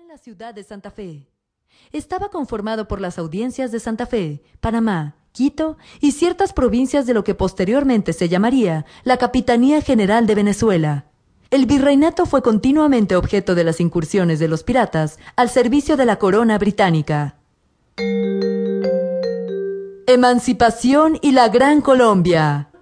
en la ciudad de Santa Fe. Estaba conformado por las audiencias de Santa Fe, Panamá, Quito y ciertas provincias de lo que posteriormente se llamaría la Capitanía General de Venezuela. El virreinato fue continuamente objeto de las incursiones de los piratas al servicio de la corona británica. Emancipación y la Gran Colombia.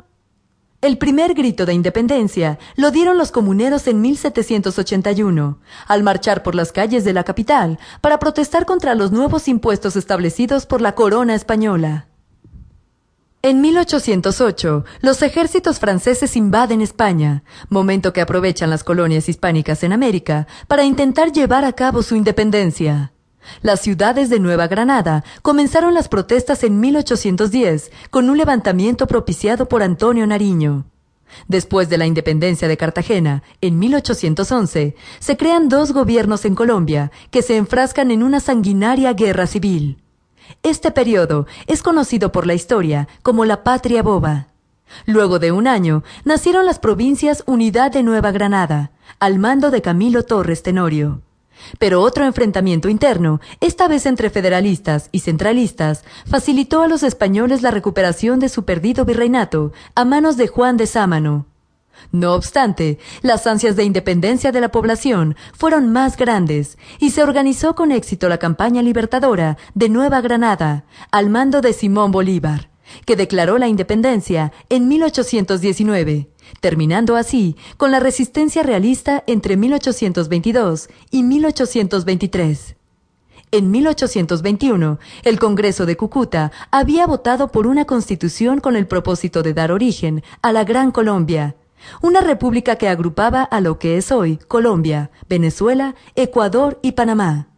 El primer grito de independencia lo dieron los comuneros en 1781, al marchar por las calles de la capital para protestar contra los nuevos impuestos establecidos por la corona española. En 1808, los ejércitos franceses invaden España, momento que aprovechan las colonias hispánicas en América para intentar llevar a cabo su independencia. Las ciudades de Nueva Granada comenzaron las protestas en 1810 con un levantamiento propiciado por Antonio Nariño. Después de la independencia de Cartagena, en 1811, se crean dos gobiernos en Colombia que se enfrascan en una sanguinaria guerra civil. Este periodo es conocido por la historia como la Patria Boba. Luego de un año, nacieron las provincias Unidad de Nueva Granada, al mando de Camilo Torres Tenorio. Pero otro enfrentamiento interno, esta vez entre federalistas y centralistas, facilitó a los españoles la recuperación de su perdido virreinato a manos de Juan de Sámano. No obstante, las ansias de independencia de la población fueron más grandes y se organizó con éxito la campaña libertadora de Nueva Granada al mando de Simón Bolívar que declaró la independencia en 1819, terminando así con la resistencia realista entre 1822 y 1823. En 1821, el Congreso de Cúcuta había votado por una constitución con el propósito de dar origen a la Gran Colombia, una república que agrupaba a lo que es hoy Colombia, Venezuela, Ecuador y Panamá.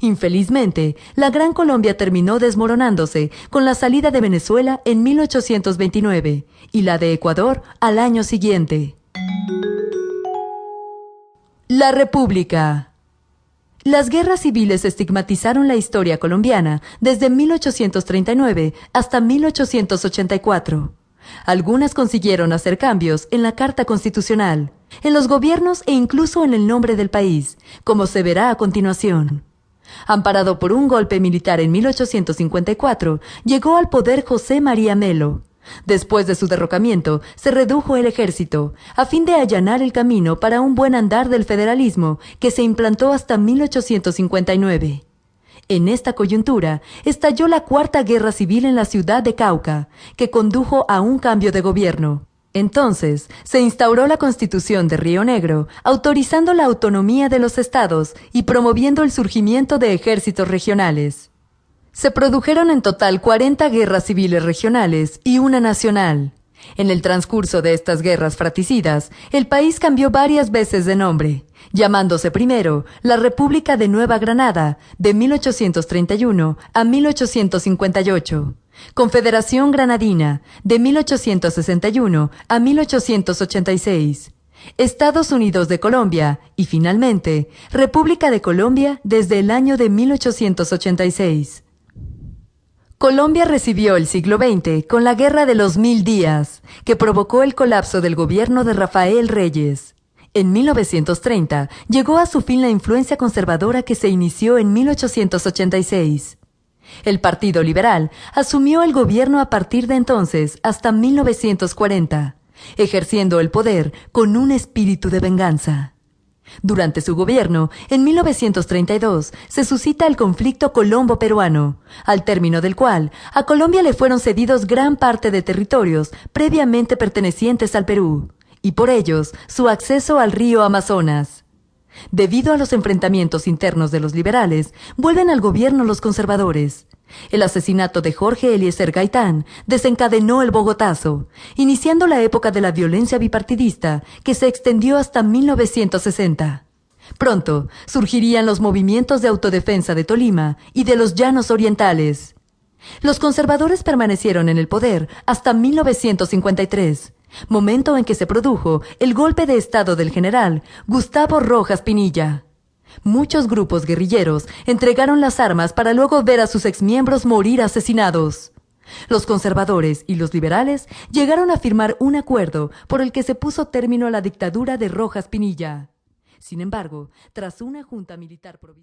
Infelizmente, la Gran Colombia terminó desmoronándose con la salida de Venezuela en 1829 y la de Ecuador al año siguiente. La República. Las guerras civiles estigmatizaron la historia colombiana desde 1839 hasta 1884. Algunas consiguieron hacer cambios en la Carta Constitucional, en los gobiernos e incluso en el nombre del país, como se verá a continuación. Amparado por un golpe militar en 1854, llegó al poder José María Melo. Después de su derrocamiento, se redujo el ejército, a fin de allanar el camino para un buen andar del federalismo que se implantó hasta 1859. En esta coyuntura estalló la Cuarta Guerra Civil en la ciudad de Cauca, que condujo a un cambio de gobierno. Entonces se instauró la Constitución de Río Negro, autorizando la autonomía de los estados y promoviendo el surgimiento de ejércitos regionales. Se produjeron en total 40 guerras civiles regionales y una nacional. En el transcurso de estas guerras fratricidas, el país cambió varias veces de nombre, llamándose primero la República de Nueva Granada de 1831 a 1858 Confederación Granadina, de 1861 a 1886. Estados Unidos de Colombia y finalmente República de Colombia desde el año de 1886. Colombia recibió el siglo XX con la Guerra de los Mil Días, que provocó el colapso del gobierno de Rafael Reyes. En 1930 llegó a su fin la influencia conservadora que se inició en 1886. El Partido Liberal asumió el gobierno a partir de entonces hasta 1940, ejerciendo el poder con un espíritu de venganza. Durante su gobierno, en 1932, se suscita el conflicto colombo-peruano, al término del cual a Colombia le fueron cedidos gran parte de territorios previamente pertenecientes al Perú, y por ellos su acceso al río Amazonas. Debido a los enfrentamientos internos de los liberales, vuelven al gobierno los conservadores. El asesinato de Jorge Eliezer Gaitán desencadenó el Bogotazo, iniciando la época de la violencia bipartidista que se extendió hasta 1960. Pronto surgirían los movimientos de autodefensa de Tolima y de los llanos orientales. Los conservadores permanecieron en el poder hasta 1953 momento en que se produjo el golpe de Estado del general Gustavo Rojas Pinilla. Muchos grupos guerrilleros entregaron las armas para luego ver a sus exmiembros morir asesinados. Los conservadores y los liberales llegaron a firmar un acuerdo por el que se puso término a la dictadura de Rojas Pinilla. Sin embargo, tras una junta militar provisional,